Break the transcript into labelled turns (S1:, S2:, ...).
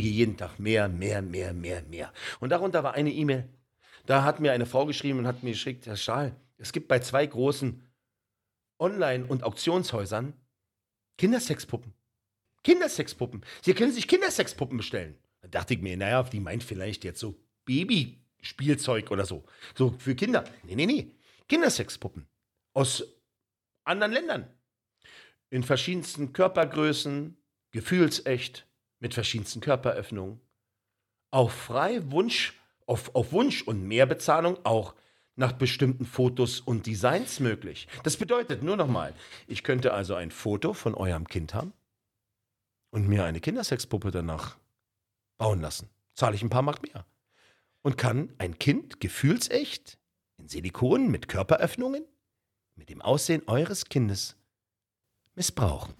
S1: kriege jeden Tag mehr, mehr, mehr, mehr, mehr. Und darunter war eine E-Mail. Da hat mir eine Frau geschrieben und hat mir geschickt, Herr Stahl, es gibt bei zwei großen Online- und Auktionshäusern Kindersexpuppen. Kindersexpuppen. Sie können sich Kindersexpuppen bestellen. Da dachte ich mir, naja, die meint vielleicht jetzt so Babyspielzeug oder so. So für Kinder. Nee, nee, nee. Kindersexpuppen. Aus anderen Ländern. In verschiedensten Körpergrößen, gefühlsecht, mit verschiedensten Körperöffnungen. Auf frei Wunsch, auf, auf Wunsch und Mehrbezahlung auch nach bestimmten Fotos und Designs möglich. Das bedeutet nur nochmal, ich könnte also ein Foto von eurem Kind haben und mir eine Kindersexpuppe danach bauen lassen. Zahle ich ein paar Mark mehr. Und kann ein Kind gefühlsecht in Silikon mit Körperöffnungen mit dem Aussehen eures Kindes missbrauchen.